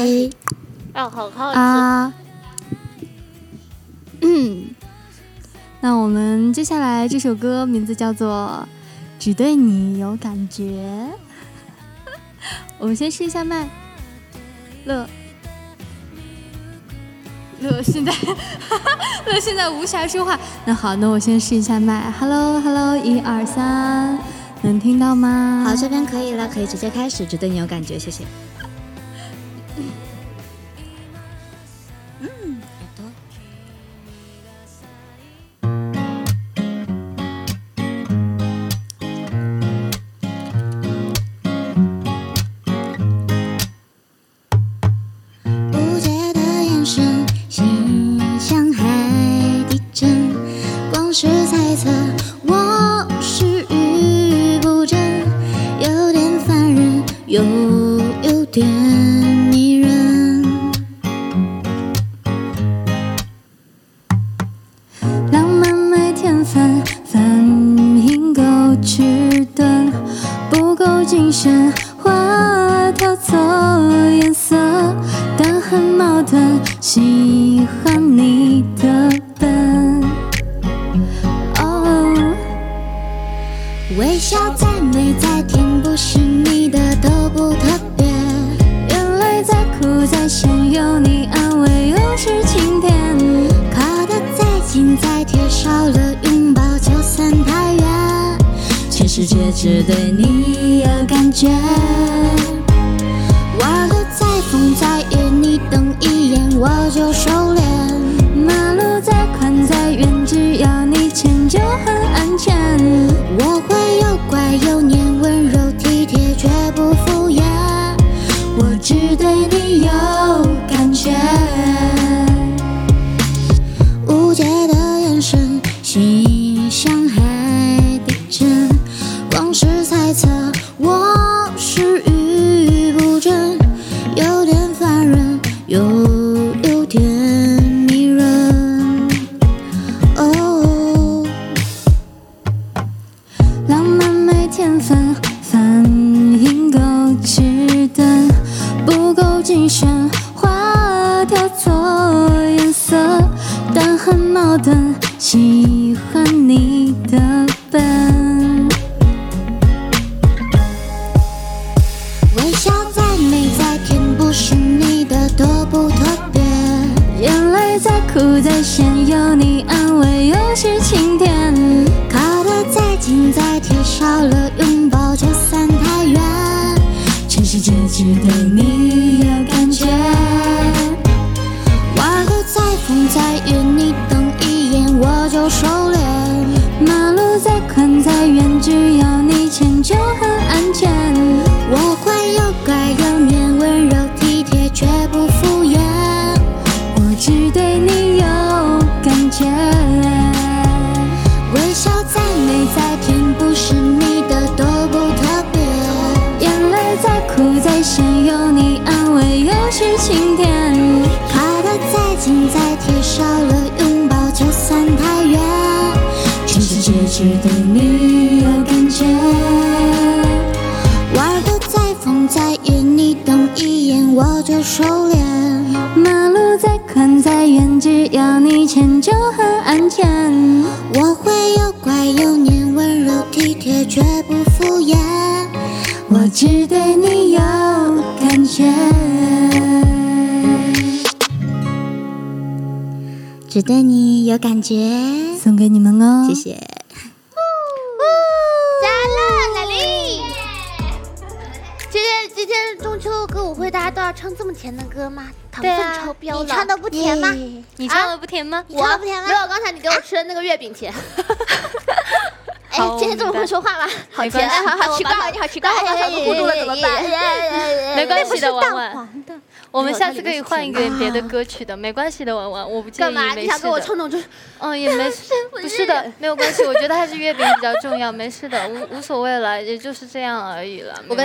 A 要好好吃。啊。嗯，那我们接下来这首歌名字叫做《只对你有感觉》。我们先试一下麦，乐乐现在 乐现在无暇说话。那好，那我先试一下麦。Hello Hello，一二三，能听到吗？好，这边可以了，可以直接开始，只对你有感觉，谢谢。嗯，耳朵。无解的眼神，心像海底针，光是猜测我是遇不真，有点烦人，够谨慎，花调错颜色，但很矛盾，喜欢你的笨。哦，微笑再美再甜，不是全世界只对你有感觉。玩的再疯再野，你瞪一眼我就收敛。马路再宽再远，只要你牵就很安全。我会又乖又黏，温柔体贴却不敷衍。我只对你有感觉。是遇不真，有点烦人，又有点迷人。哦，浪漫没天分，反应够迟钝，不够谨慎，花调错颜色，但很矛盾，喜欢再苦再咸，有你安慰又是晴天。靠得再近再贴，少了再甜，不是你的都不特别。眼泪再苦再咸，有你安慰又是晴天。靠得再近再贴，少了拥抱就算太远。全世界只对你有感觉。玩的再疯再野，你瞪一眼我就收敛。马路再宽再远，只要你牵就很安全。我会有乖有黏，体贴却不敷衍。我只对你有感觉。只对你有感觉，送给你们哦，谢。谢。加了奶丽。今天今天中秋歌舞会，大家都要唱这么甜的歌吗？糖分超标了。你唱的不甜吗你唱的不甜吗？我唱的不甜吗？没有，刚才你给我吃的那个月饼甜。哎好，今天这么会说话吗？好甜，哎，好好奇怪，好奇怪，那我嗓子糊涂了怎么办？没关系的，文文。我们下次可以换一个别的歌曲的，没关系的，文文，我不介意，干嘛？没事你想跟我的。唱那种就嗯，也没事，不是的，没有关系。我觉得还是月饼比较重要，没事的，无无所谓了，也就是这样而已了。我跟